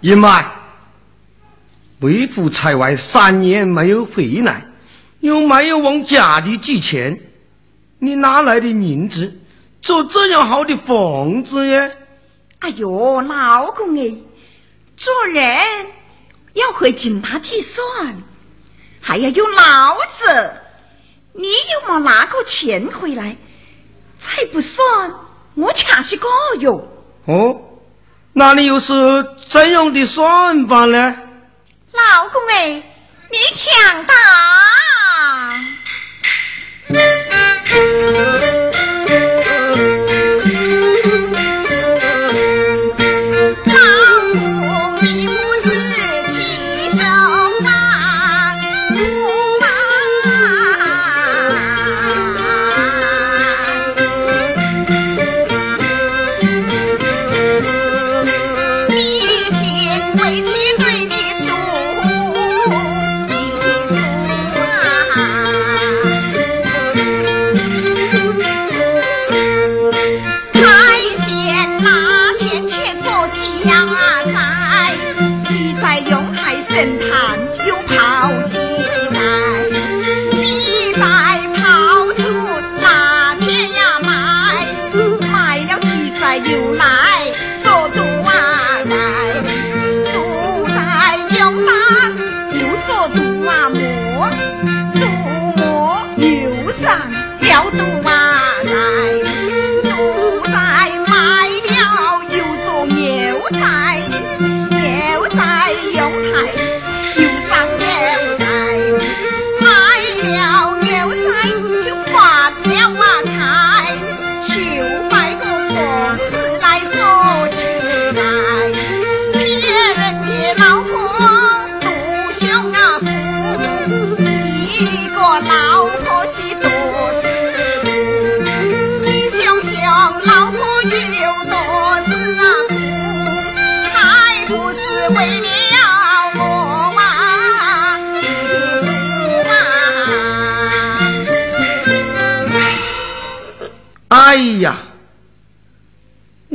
姨妈，为父在外三年没有回来，又没有往家里寄钱，你哪来的银子做这样好的房子呀？哎呦，老公哎，做人要会精打细算，还要有脑子。你又没拿过钱回来，才不算我恰是个哟。哦，那你又是怎样的算法呢？老公哎，你听到？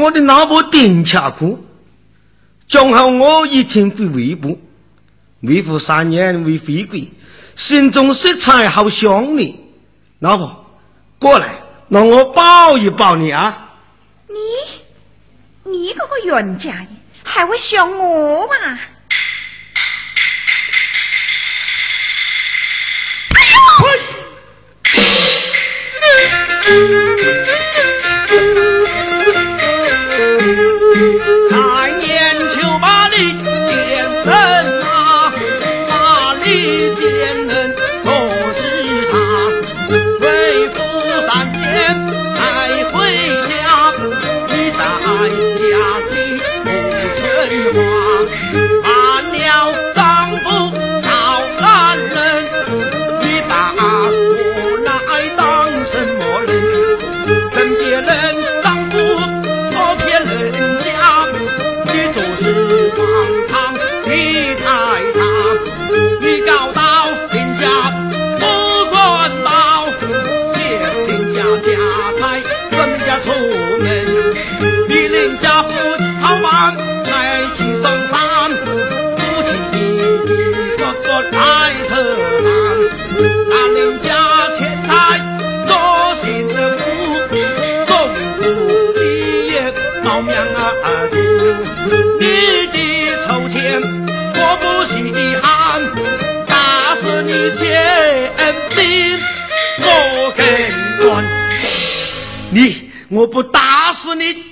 我的那部顶卡裤，正好我一天回微部，为父三年为回归，心中色彩好想你，老婆过来，让我抱一抱你啊！你，你这个冤家还会想我吗？我不打死你！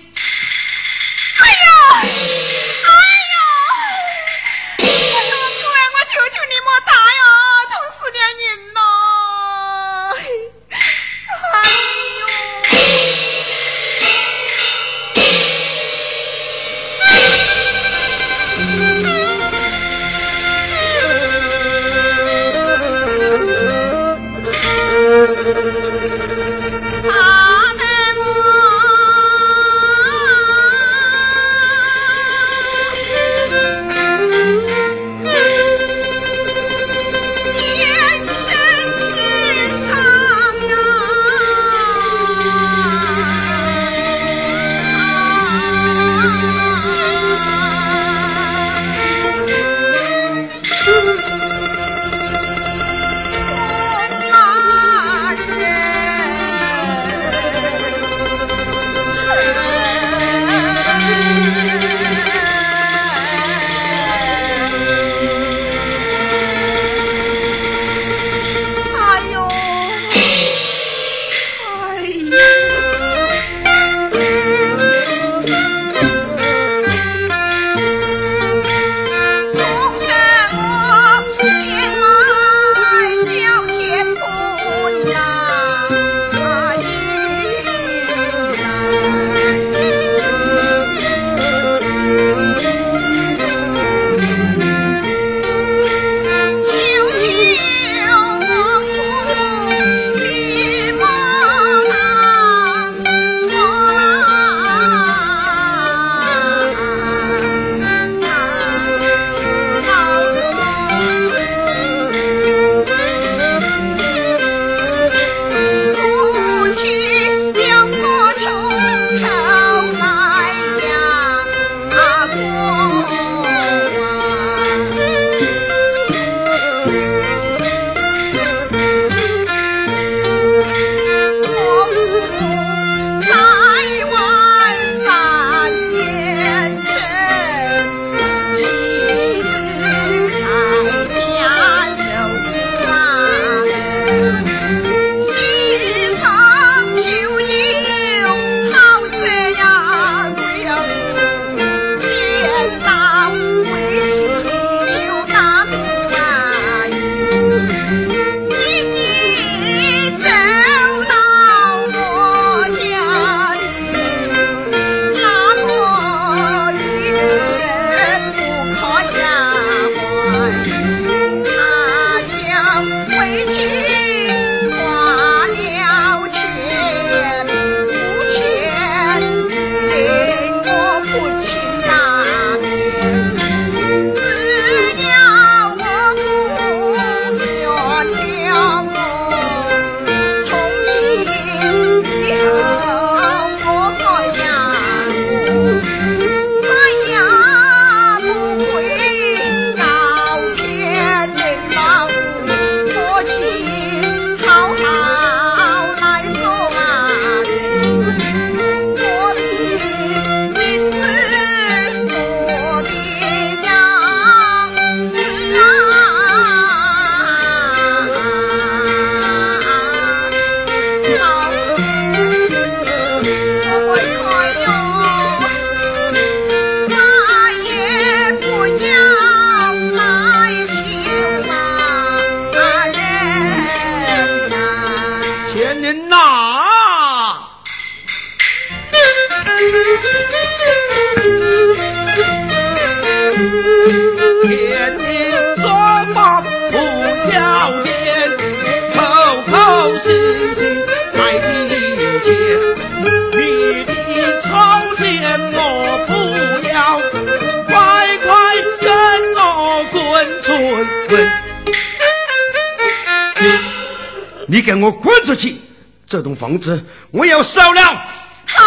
你给我滚出去！这栋房子我要收了。好，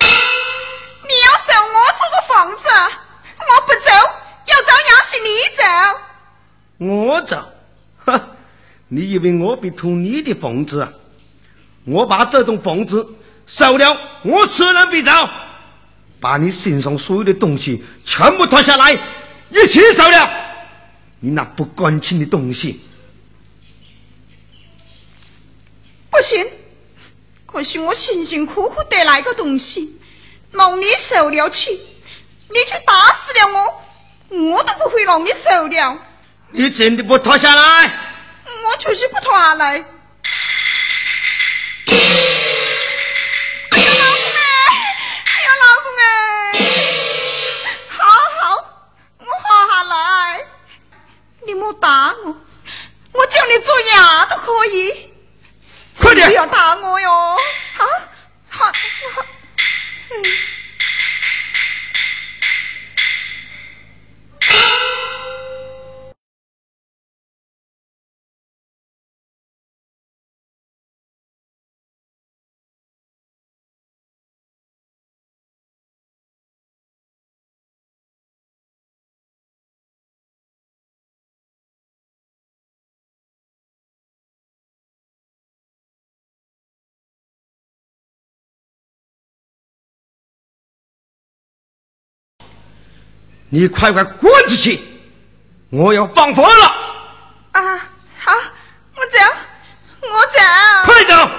你要收我这个房子，我不走，要走也是你走。我走？哈！你以为我会图你的房子啊？我把这栋房子收了，我吃人必走，把你身上所有的东西全部脱下来，一起收了。你那不干净的东西！不行，可是我辛辛苦苦得来个东西，让你受了气，你去打死了我，我都不会让你受了。你真的不脱下来？我就是不脱下来。你快快滚出去！我要放火了！啊，好，我走，我走，快走！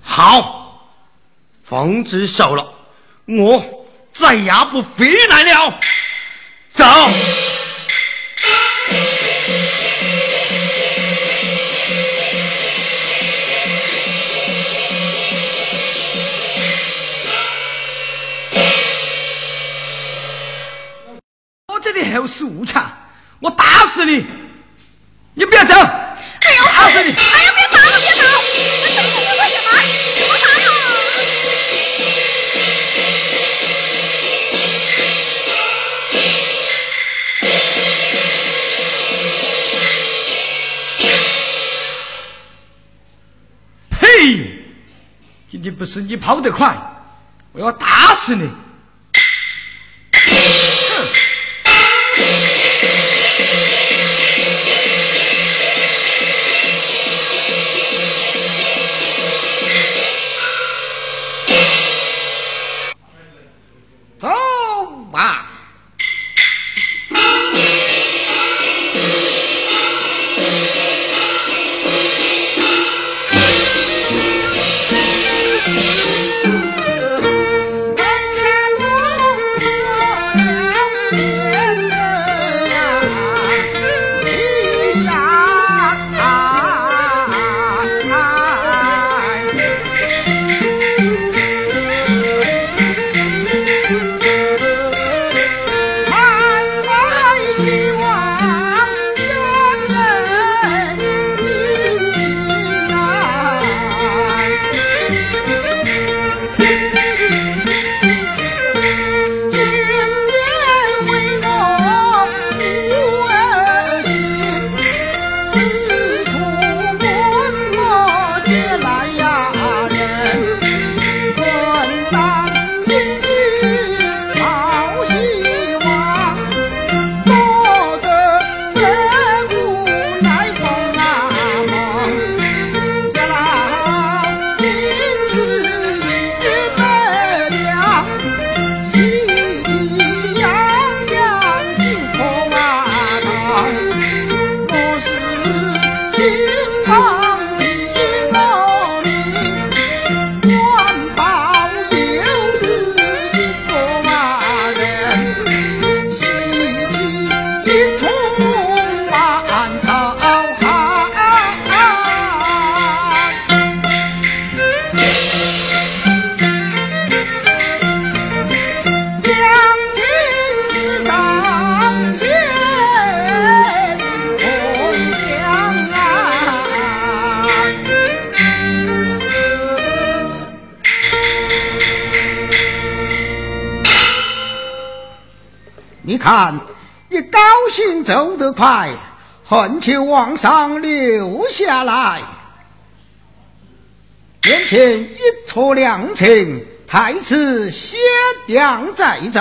好，房子收了，我再也不回来了。走。不是你跑得快，我要打死你！兴走得快，恨求王上留下来。眼前一错良情，太子先亮再走。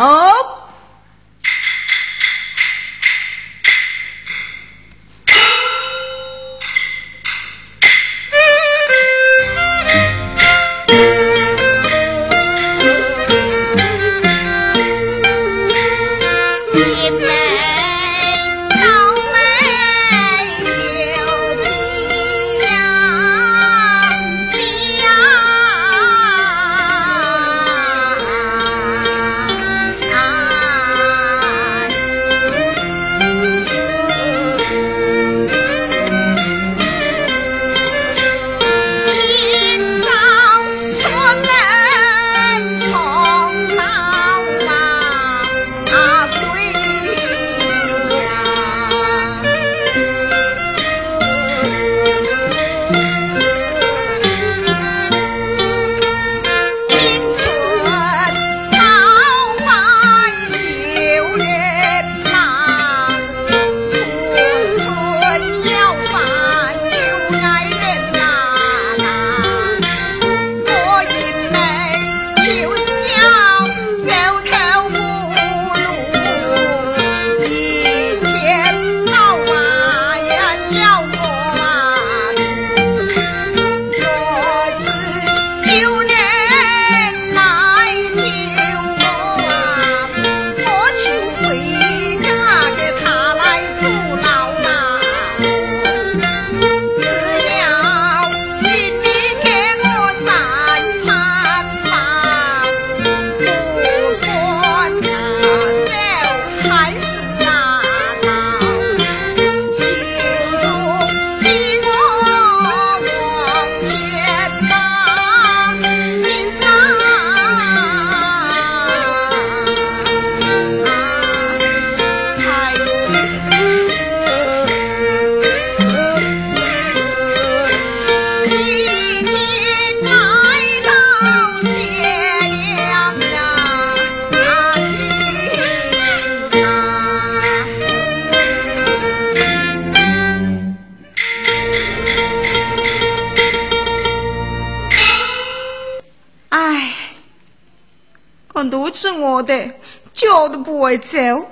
走，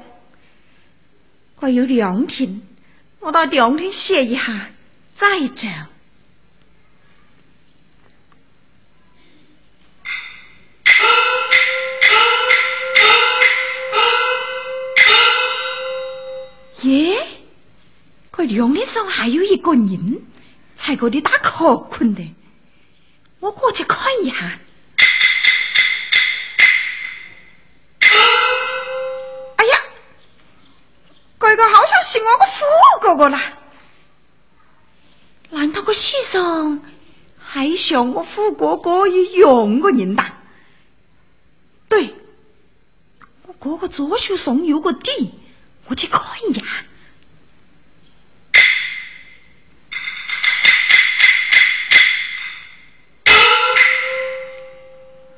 我有两天，我到两天歇一下再走。耶，这两天上还有一个人，在这里打瞌困的，我过去看一下。这个好像是我个富哥哥啦，难道个世上还像我富哥哥一样个人呐？对，我哥哥左手上有个地，我去看一下。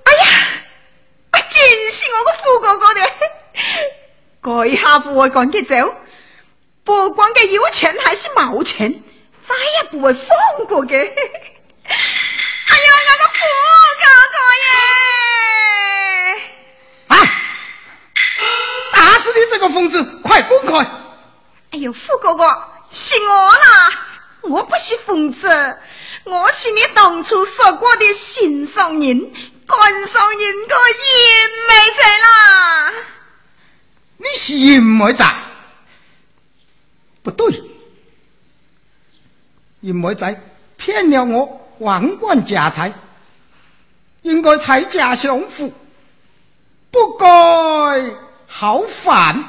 哎呀，真是我个富哥哥的，这一下不会赶紧走。不管给有钱还是没钱，再也不会放过嘅。哎呀，我个富哥哥耶！啊！打死你这个疯子，快滚开！哎呦，富哥哥，是我啦，我不是疯子，我是你当初说过的心上人，肝上人个淫妹仔啦。你是淫妹仔？不对，淫妹仔骗了我皇冠家财，应该拆家相父，不该好饭。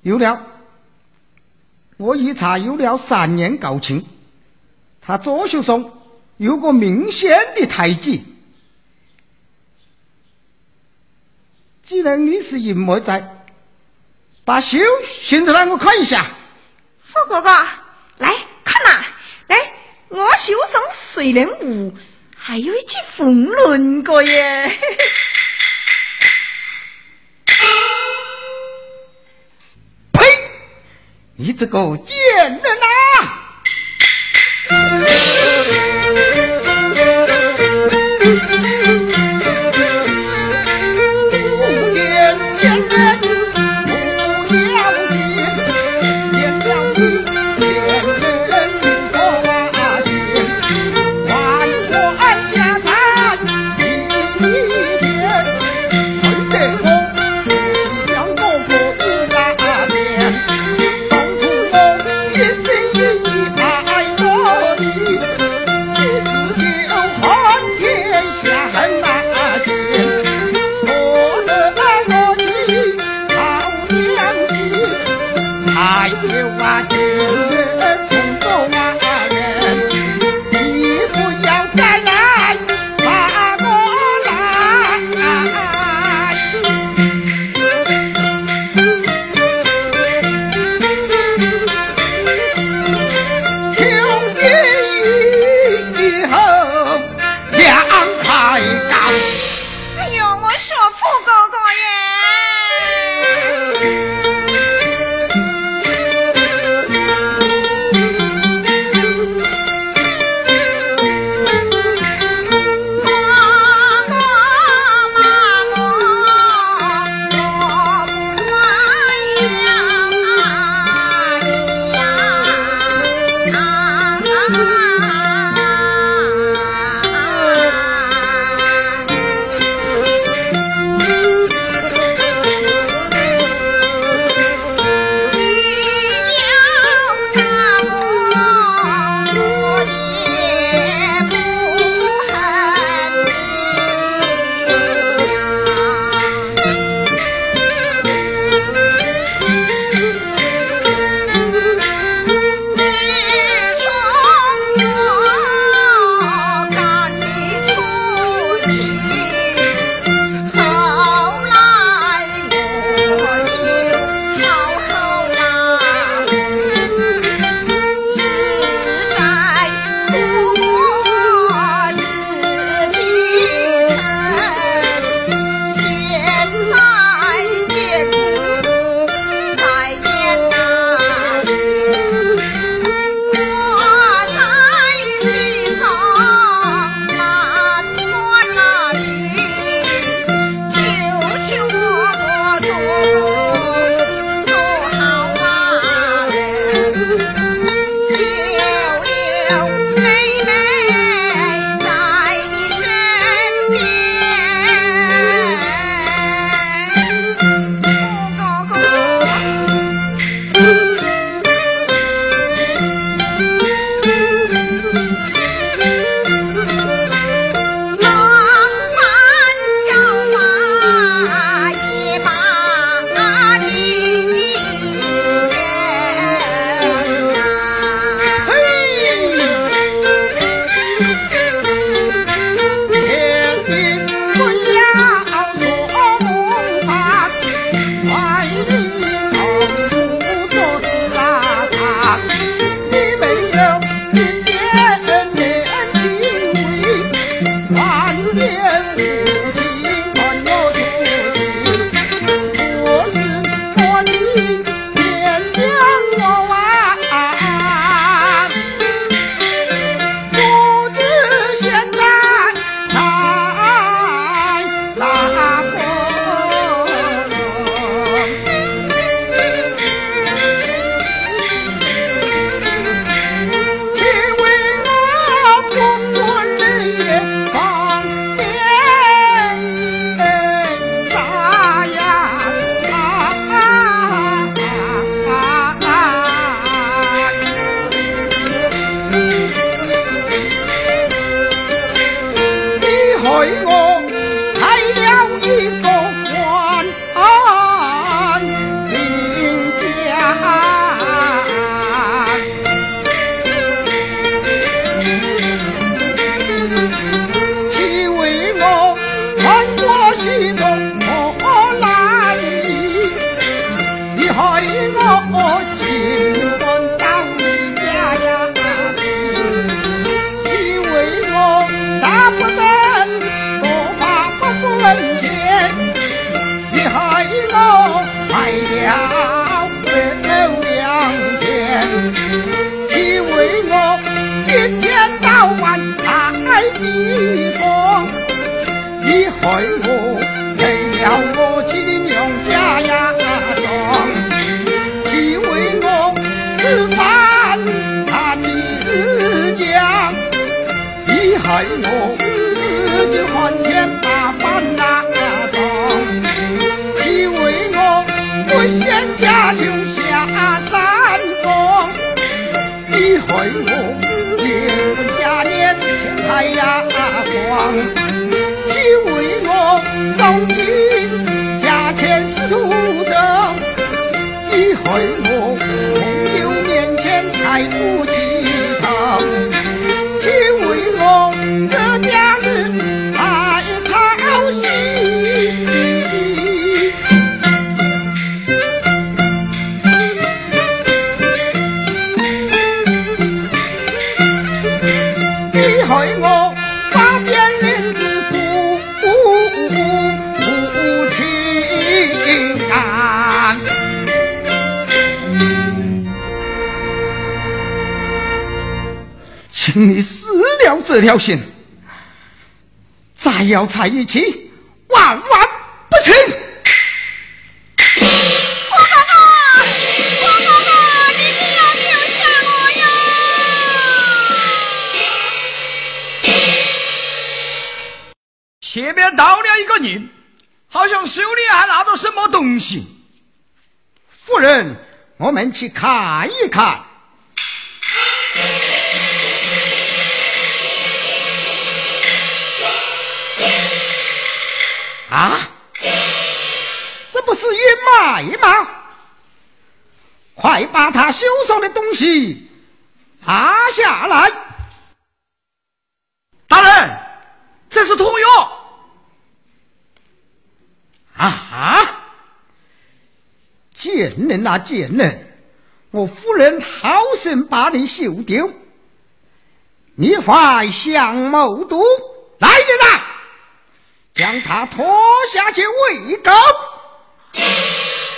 有了，我一查有了三年高情，他左手上有个明显的胎记。既然你是淫妹仔。把袖掀出来，我看一下。傅哥哥，来看呐，来，我手上水莲舞，还有一只风轮过耶。呸！你这个贱人啊！条心，再要在一起，万万不行！前面到了一个人，好像手里还拿着什么东西。夫人，我们去看一看。啊，这不是野麦吗？快把他手上的东西拿下来！大人，这是通药。啊！贱人啊，贱人！我夫人好生把你休丢，你坏相谋毒！来人啊，将他拖下去喂狗！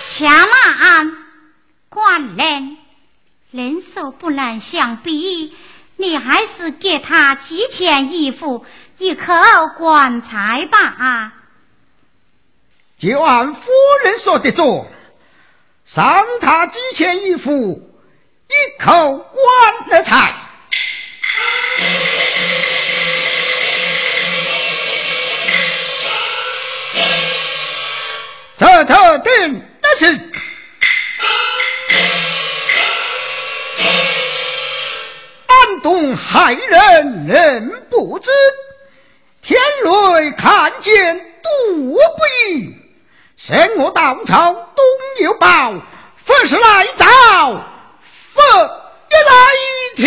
且慢，官人，人手不能相比，你还是给他几钱衣服，一口棺材吧。就按夫人说的做，赏他几钱衣服，一口棺了在这定的是，暗中害人，人不知；天雷看见，躲不意。神我大王朝东有宝，佛时来到，佛也来听。